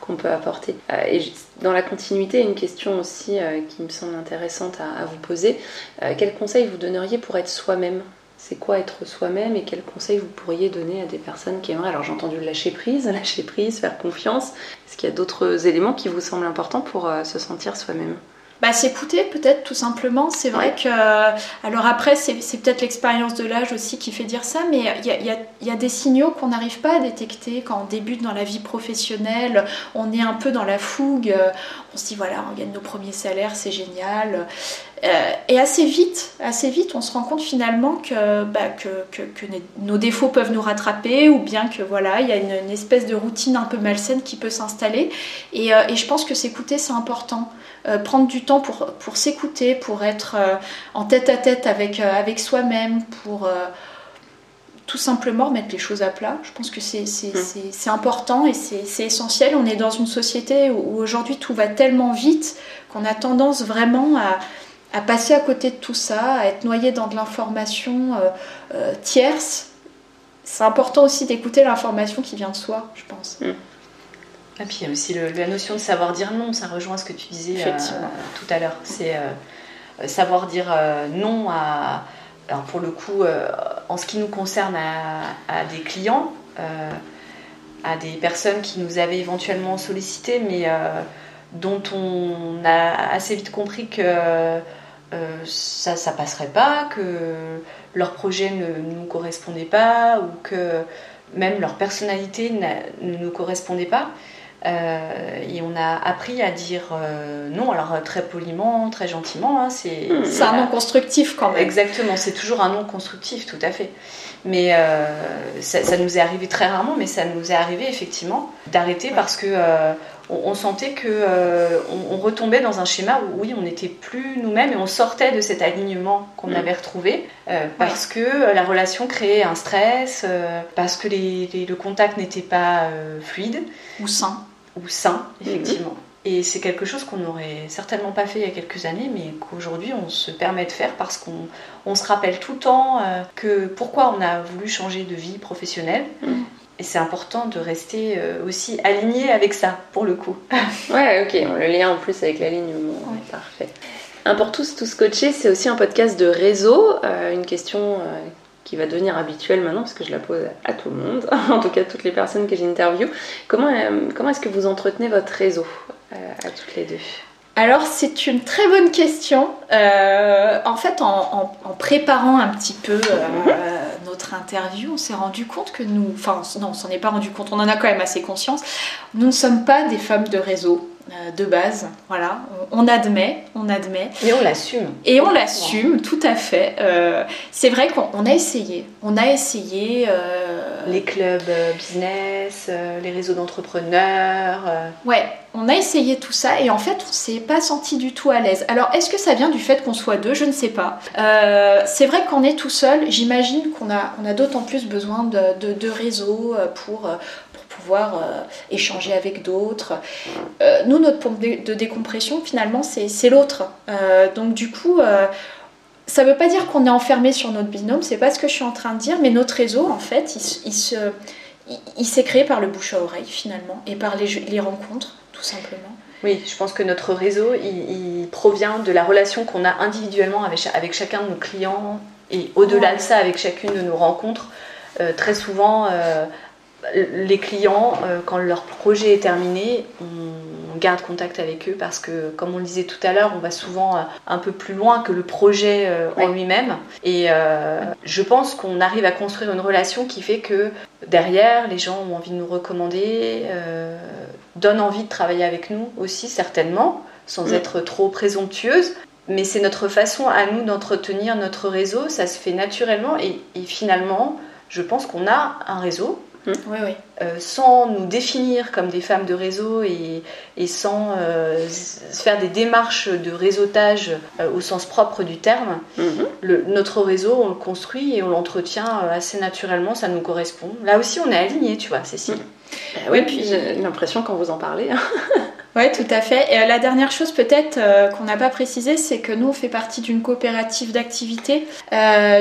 qu'on peut apporter. Euh, Et dans la continuité, une question aussi qui me semble intéressante à, à vous poser. Quels conseils vous donneriez pour être soi-même? C'est quoi être soi-même et quels conseils vous pourriez donner à des personnes qui aimeraient Alors j'ai entendu le lâcher prise, lâcher prise, faire confiance. Est-ce qu'il y a d'autres éléments qui vous semblent importants pour euh, se sentir soi-même? Bah, s'écouter peut-être tout simplement. C'est vrai que... Alors après, c'est peut-être l'expérience de l'âge aussi qui fait dire ça, mais il y a, il y a- il y a des signaux qu'on n'arrive pas à détecter quand on débute dans la vie professionnelle. On est un peu dans la fougue. euh, On se dit, voilà, on gagne nos premiers salaires, c'est génial. Euh, et assez vite, assez vite, on se rend compte finalement que, bah, que, que- que nos défauts peuvent nous rattraper ou bien que voilà, il y a une, une espèce de routine un peu malsaine qui peut s'installer. Et, euh, et je pense que s'écouter, c'est important. Euh, prendre du temps pour, pour s'écouter, pour être euh, en tête à tête avec, avec soi-même, pour tout simplement mettre les choses à plat. Je pense que c'est Mm. c'est important et c'est c'est essentiel. On est dans une société où, où aujourd'hui tout va tellement vite qu'on a tendance vraiment à, à passer à côté de tout ça, à être noyé dans de l'information euh, euh, tierce. C'est important aussi d'écouter l'information qui vient de soi, je pense. Et puis il y a aussi le- la notion de savoir dire non, ça rejoint ce que tu disais euh, tout à l'heure. C'est euh, savoir dire euh, non à. Alors pour le coup, euh, en ce qui nous concerne, à, à des clients, euh, à des personnes qui nous avaient éventuellement sollicité, mais euh, dont on a assez vite compris que euh, ça ça passerait pas, que leur projet ne nous correspondait pas, ou que même leur personnalité n'a- ne nous correspondait pas. Euh, et on a appris à dire euh, non, alors euh, très poliment, très gentiment. hein, c'est Mm. C'est un non constructif quand même. Exactement, c'est toujours un non constructif, tout à fait. Mais euh, ça, ça nous est arrivé très rarement, mais ça nous est arrivé effectivement d'arrêter parce que euh, on, on sentait que euh, on, on retombait dans un schéma où oui, on n'était plus nous-mêmes et on sortait de cet alignement qu'on Mm. avait retrouvé euh, parce que euh, la relation créait un stress, parce que les- les- le contact n'était pas fluide Ou sain. ou sain, effectivement. Et c'est quelque chose qu'on n'aurait certainement pas fait il y a quelques années, mais qu'aujourd'hui on se permet de faire parce qu'on on se rappelle tout le temps que pourquoi on a voulu changer de vie professionnelle. Mhm. Et c'est important de rester euh, aussi aligné avec ça, pour le coup. Ouais, ok, le lien en plus avec l'alignement, Ouais. parfait. Un pour tous, tous coachés, c'est aussi un podcast de réseau. Euh, une question euh, qui va devenir habituelle maintenant, parce que je la pose à tout le monde, en tout cas à toutes les personnes que j'interviewe. Comment, euh, comment est-ce que vous entretenez votre réseau euh, à toutes les deux? Alors c'est une très bonne question. Euh, en fait, en, en- en préparant un petit peu interview, on s'est rendu compte que nous, enfin non, on s'en est pas rendu compte, on en a quand même assez conscience. Nous ne sommes pas des femmes de réseau de base. Voilà, on, admet, on admet. Et on l'assume. Et on l'assume, tout à fait. Euh, c'est vrai qu'on on a essayé. On a essayé euh, les clubs business, les réseaux d'entrepreneurs. Ouais, on a essayé tout ça et en fait on s'est pas senti du tout à l'aise. Alors est-ce que ça vient du fait qu'on soit deux? Je ne sais pas. c'est vrai qu'on est tout seul, j'imagine qu'on a, on a d'autant plus besoin de, de, réseaux pour, pouvoir euh, échanger avec d'autres. Euh, nous, notre pompe de, décompression, finalement, c'est l'autre. Euh, donc du coup, ça ne veut pas dire qu'on est enfermé sur notre binôme, c'est pas ce que je suis en train de dire, mais notre réseau, en fait, il, se, il, s'est créé par le bouche à oreille, finalement, et par les, les rencontres, tout simplement. Oui, je pense que notre réseau, il, provient de la relation qu'on a individuellement avec, avec, chacun de nos clients et au-delà de ça, avec chacune de nos rencontres. très souvent, les clients, euh, quand leur projet est terminé, on garde contact avec eux parce que, comme on le disait tout à l'heure, on va souvent euh, un peu plus loin que le projet euh, en lui-même. Et je pense qu'on arrive à construire une relation qui fait que derrière, les gens ont envie de nous recommander, donnent envie de travailler avec nous aussi, certainement, sans mm. être trop présomptueuse. Mais c'est notre façon à nous d'entretenir notre réseau, ça se fait naturellement et finalement, je pense qu'on a un réseau oui, oui. Euh, sans nous définir comme des femmes de réseau et, sans euh, faire des démarches de réseautage euh, au sens propre du terme, mhm. notre réseau, on le construit et on l'entretient assez naturellement, ça nous correspond. Là aussi, on est aligné, tu vois, Cécile. Mhm. oui, puis j'ai l'impression quand vous en parlez. Hein. Oui, tout à fait. Et la dernière chose peut-être qu'on n'a pas précisé, c'est que nous, on fait partie d'une coopérative d'activité.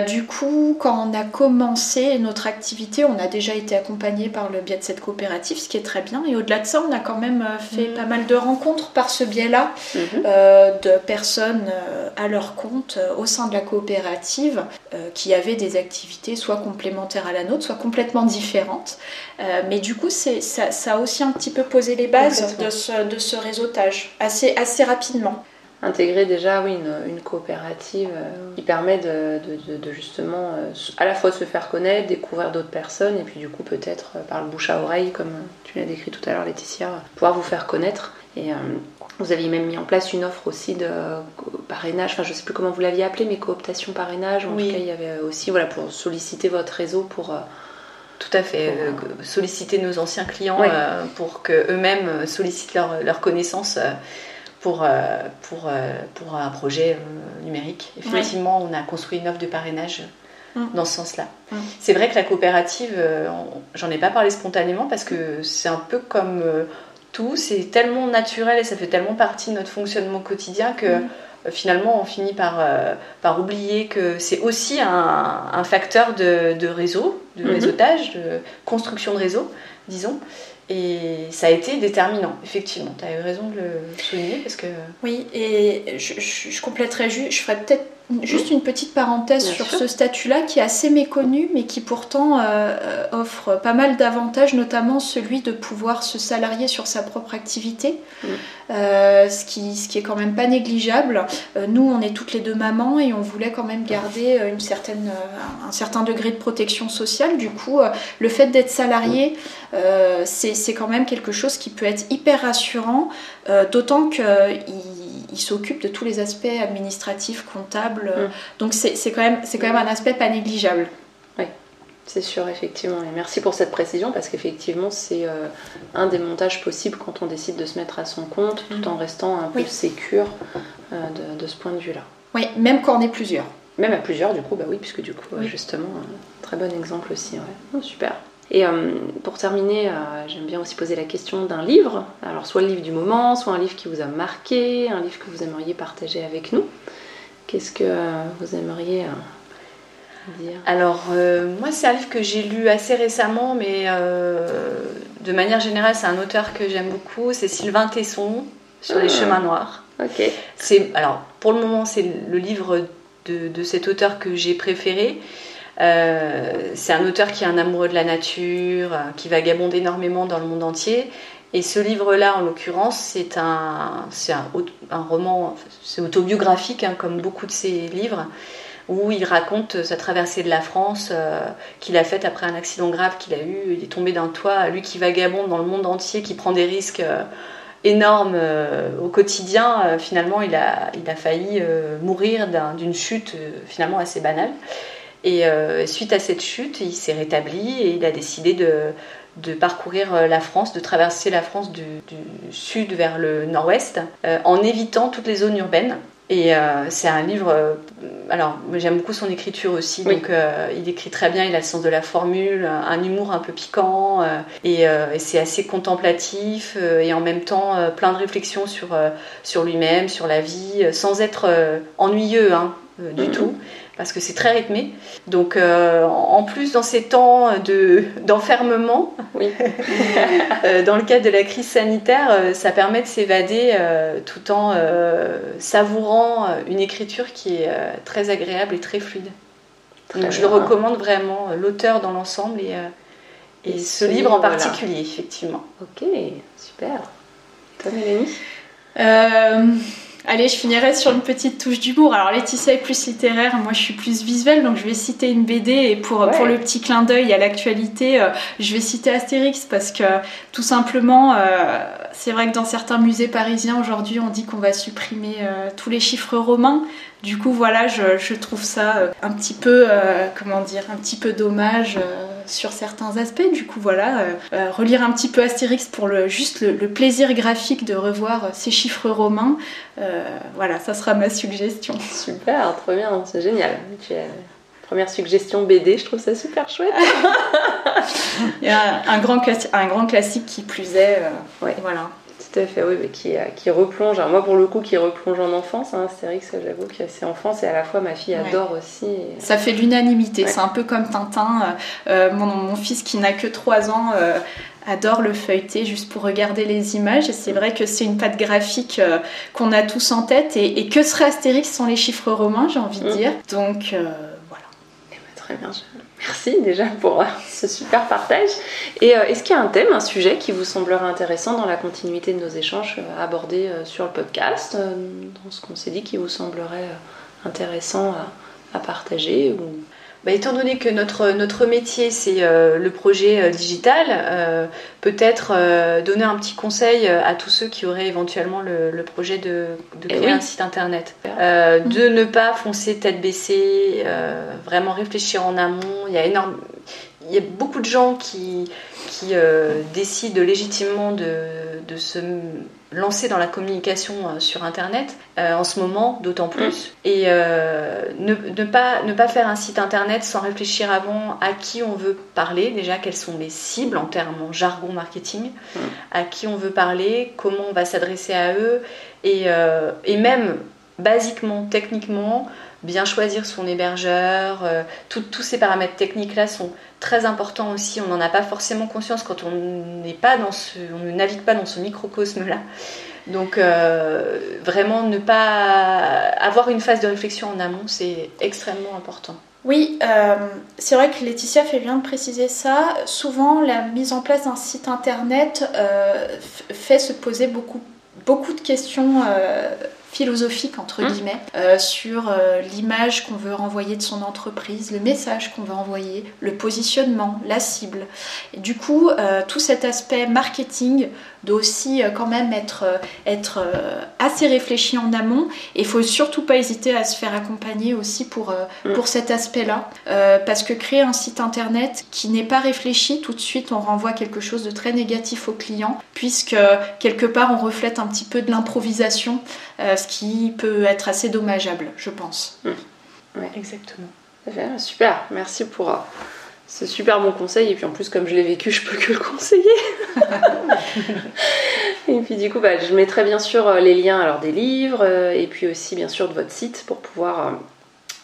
du coup, quand on a commencé notre activité, on a déjà été accompagné par le biais de cette coopérative, ce qui est très bien. Et au-delà de ça, on a quand même euh, fait mm. pas mal de rencontres par ce biais-là, mm-hmm. euh, de personnes euh, à leur compte au sein de la coopérative qui avaient des activités soit complémentaires à la nôtre, soit complètement différentes. Mais du coup, ça, ça, a aussi un petit peu posé les bases de ce, de ce réseautage assez, assez rapidement intégrer déjà oui, une, coopérative euh, qui permet de, justement euh, à la fois se faire connaître, découvrir d'autres personnes et puis du coup peut-être euh, par le bouche à oreille comme tu l'as décrit tout à l'heure Laetitia, pouvoir vous faire connaître. Et vous aviez même mis en place une offre aussi de parrainage, enfin je sais plus comment vous l'aviez appelé, mais cooptation parrainage. En tout cas il y avait aussi voilà, pour solliciter votre réseau pour... tout à fait. solliciter nos anciens clients pour qu'eux-mêmes sollicitent leurs leur connaissances pour, euh, pour, euh, pour un projet euh, numérique. Effectivement, on a construit une offre de parrainage mm. dans ce sens-là. Mm. C'est vrai que la coopérative, j'en ai pas parlé spontanément parce que c'est un peu comme tout, c'est tellement naturel et ça fait tellement partie de notre fonctionnement quotidien que mm. Finalement on finit par, par oublier que c'est aussi un, un, facteur de, de réseau, de mm-hmm. réseautage, de construction de réseau, disons. Et ça a été déterminant, effectivement. Tu as eu raison de le souligner parce que. Oui, et je, je, compléterai juste, je ferai peut-être Juste une petite parenthèse sur ce statut-là qui est assez méconnu mais qui pourtant euh, euh, offre pas mal d'avantages, notamment celui de pouvoir se salarier sur sa propre activité, mm. euh, ce, qui, ce qui est quand même pas négligeable. nous, on est toutes les deux mamans et on voulait quand même garder une certaine, un certain degré de protection sociale. Du coup, le fait d'être salarié, c'est quand même quelque chose qui peut être hyper rassurant, d'autant qu'il il s'occupe de tous les aspects administratifs, comptables. Mm. Donc c'est quand, même, quand même un aspect pas négligeable. Oui, c'est sûr, effectivement. Et merci pour cette précision parce qu'effectivement, c'est euh, un des montages possibles quand on décide de se mettre à son compte tout en restant un peu sécure euh, de, ce point de vue-là. Oui, même quand on est plusieurs. Même à plusieurs, du coup, bah oui, puisque du coup, justement, un très bon exemple aussi. Ouais. super. Et euh, pour terminer, euh, j'aime bien aussi poser la question d'un livre. Alors soit le livre du moment, soit un livre qui vous a marqué, un livre que vous aimeriez partager avec nous. Qu'est-ce que euh, vous aimeriez dire? Alors moi c'est un livre que j'ai lu assez récemment, mais de manière générale c'est un auteur que j'aime beaucoup. C'est Sylvain Tesson sur les ah. chemins noirs. Ok. C'est alors pour le moment c'est le livre de, de cet auteur que j'ai préféré. Euh, c'est un auteur qui est un amoureux de la nature, euh, qui vagabonde énormément dans le monde entier. Et ce livre-là, en l'occurrence, c'est un, roman, c'est autobiographique, hein, comme beaucoup de ses livres, où il raconte sa traversée de la France euh, qu'il a faite après un accident grave qu'il a eu. Il est tombé d'un toit, lui qui vagabonde dans le monde entier, qui prend des risques énormes au quotidien. finalement, il a failli mourir d'une chute finalement assez banale. Et suite à cette chute, il s'est rétabli et il a décidé de, de parcourir la France, de traverser la France du, sud vers le nord-ouest, en évitant toutes les zones urbaines. Et euh, c'est un livre. Euh, alors, j'aime beaucoup son écriture aussi. Donc, euh, il écrit très bien. Il a le sens de la formule, un humour un peu piquant, et, c'est assez contemplatif et en même temps plein de réflexions sur sur lui-même, sur la vie, sans être ennuyeux hein, du mm-hmm. tout parce que c'est très rythmé. Donc, euh, en plus, dans ces temps de, d'enfermement, euh, dans le cadre de la crise sanitaire, euh, ça permet de s'évader tout en savourant une écriture qui est très agréable et très fluide. Donc, je le recommande vraiment, l'auteur dans l'ensemble et, et, ce, livre, en particulier, effectivement. Ok, super. Toi, Mélanie? Allez, je finirai sur une petite touche d'humour. Alors Laetitia est plus littéraire, moi je suis plus visuelle, donc je vais citer une BD et pour, pour le petit clin d'œil à l'actualité, euh, je vais citer Astérix parce que tout simplement, euh, c'est vrai que dans certains musées parisiens aujourd'hui, on dit qu'on va supprimer euh, tous les chiffres romains. Du coup, voilà, je, trouve ça un petit peu, comment dire, un petit peu dommage sur certains aspects. Du coup, voilà, relire un petit peu Astérix pour le, juste le, plaisir graphique de revoir ces chiffres romains. voilà, ça sera ma suggestion. Super, trop bien, c'est génial. Première suggestion BD, je trouve ça super chouette. Il y a un grand, un grand classique qui plus est. ouais. Voilà. Tout à fait, oui, mais qui, euh, qui replonge. moi, pour le coup, qui replonge en enfance. Hein, que j'avoue que c'est enfance et à la fois ma fille adore aussi. Ça fait l'unanimité. C'est un peu comme Tintin. Euh, euh, mon, mon, fils qui n'a que 3 ans. adore le feuilleter juste pour regarder les images et c'est vrai que c'est une patte graphique qu'on a tous en tête et, que serait Astérix sans les chiffres romains j'ai envie de mm. dire? Donc voilà eh ben, très bien Merci déjà pour euh, ce super partage. Et euh, est-ce qu'il y a un thème, un sujet qui vous semblerait intéressant dans la continuité de nos échanges euh, abordés sur le podcast, dans ce qu'on s'est dit qui vous semblerait intéressant à, partager bah, étant donné que notre, notre métier c'est euh, le projet euh, digital, euh, peut-être donner un petit conseil à tous ceux qui auraient éventuellement le, projet de, de eh créer un site internet. de ne pas foncer tête baissée, vraiment réfléchir en amont. Il y a énorme, il y a beaucoup de gens qui, qui décident légitimement de, de se lancer dans la communication euh, sur Internet euh, en ce moment, d'autant plus. Mm. Et euh, ne, pas, ne pas faire un site Internet sans réfléchir avant à qui on veut parler, déjà quelles sont les cibles en termes en jargon marketing, mm. à qui on veut parler, comment on va s'adresser à eux, et, et même basiquement, techniquement, bien choisir son hébergeur, tous ces paramètres techniques-là sont très importants aussi. On n'en a pas forcément conscience quand on n'est pas dans ce, on ne navigue pas dans ce microcosme-là. Donc euh, vraiment ne pas avoir une phase de réflexion en amont, c'est extrêmement important. Oui, euh, c'est vrai que Laetitia fait bien de préciser ça. Souvent, la mise en place d'un site internet euh, fait se poser beaucoup, beaucoup de questions philosophique entre mmh. guillemets euh, sur euh, l'image qu'on veut renvoyer de son entreprise, le message qu'on veut envoyer, le positionnement, la cible. Et du coup, euh, tout cet aspect marketing doit aussi quand même être, être assez réfléchi en amont. Et il faut surtout pas hésiter à se faire accompagner aussi pour, mmh. pour cet aspect-là. parce que créer un site internet qui n'est pas réfléchi, tout de suite on renvoie quelque chose de très négatif au client, puisque quelque part on reflète un petit peu de l'improvisation ce qui peut être assez dommageable, je pense. Mmh. Oui, exactement. Super, merci pour euh, ce super bon conseil. Et puis en plus, comme je l'ai vécu, je peux que le conseiller. et puis du coup, bah, je mettrai bien sûr euh, les liens alors des livres euh, et puis aussi bien sûr de votre site pour pouvoir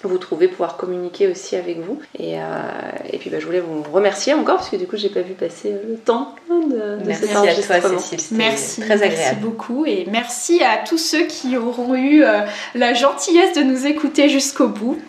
vous trouver, pouvoir communiquer aussi avec vous. Et, euh, et puis bah, je voulais vous remercier encore parce que du coup j'ai pas vu passer le temps de, merci cet enregistrement. À toi, Cécile, merci, très agréable. Merci beaucoup et merci à tous ceux qui auront eu euh, la gentillesse de nous écouter jusqu'au bout.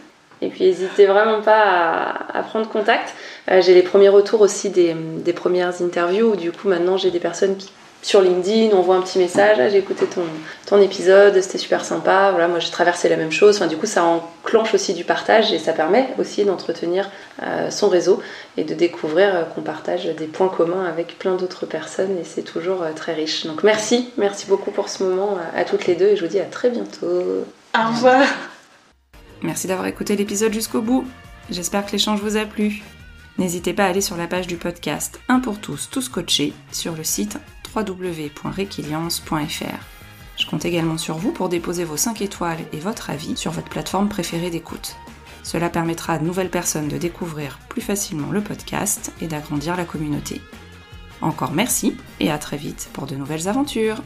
Et puis n'hésitez vraiment pas à, prendre contact. Euh, j'ai les premiers retours aussi des, premières interviews où du coup maintenant j'ai des personnes qui sur LinkedIn, on voit un petit message, ah, j'ai écouté ton, ton épisode, c'était super sympa, voilà, moi j'ai traversé la même chose. Enfin, du coup, ça enclenche aussi du partage et ça permet aussi d'entretenir euh, son réseau et de découvrir euh, qu'on partage des points communs avec plein d'autres personnes et c'est toujours très riche. Donc merci, merci beaucoup pour ce moment à toutes les deux et je vous dis à très bientôt. Au revoir. Merci d'avoir écouté l'épisode jusqu'au bout. J'espère que l'échange vous a plu. N'hésitez pas à aller sur la page du podcast Un pour tous, tous coachés sur le site www.requiliance.fr. Je compte également sur vous pour déposer vos 5 étoiles et votre avis sur votre plateforme préférée d'écoute. Cela permettra à de nouvelles personnes de découvrir plus facilement le podcast et d'agrandir la communauté. Encore merci et à très vite pour de nouvelles aventures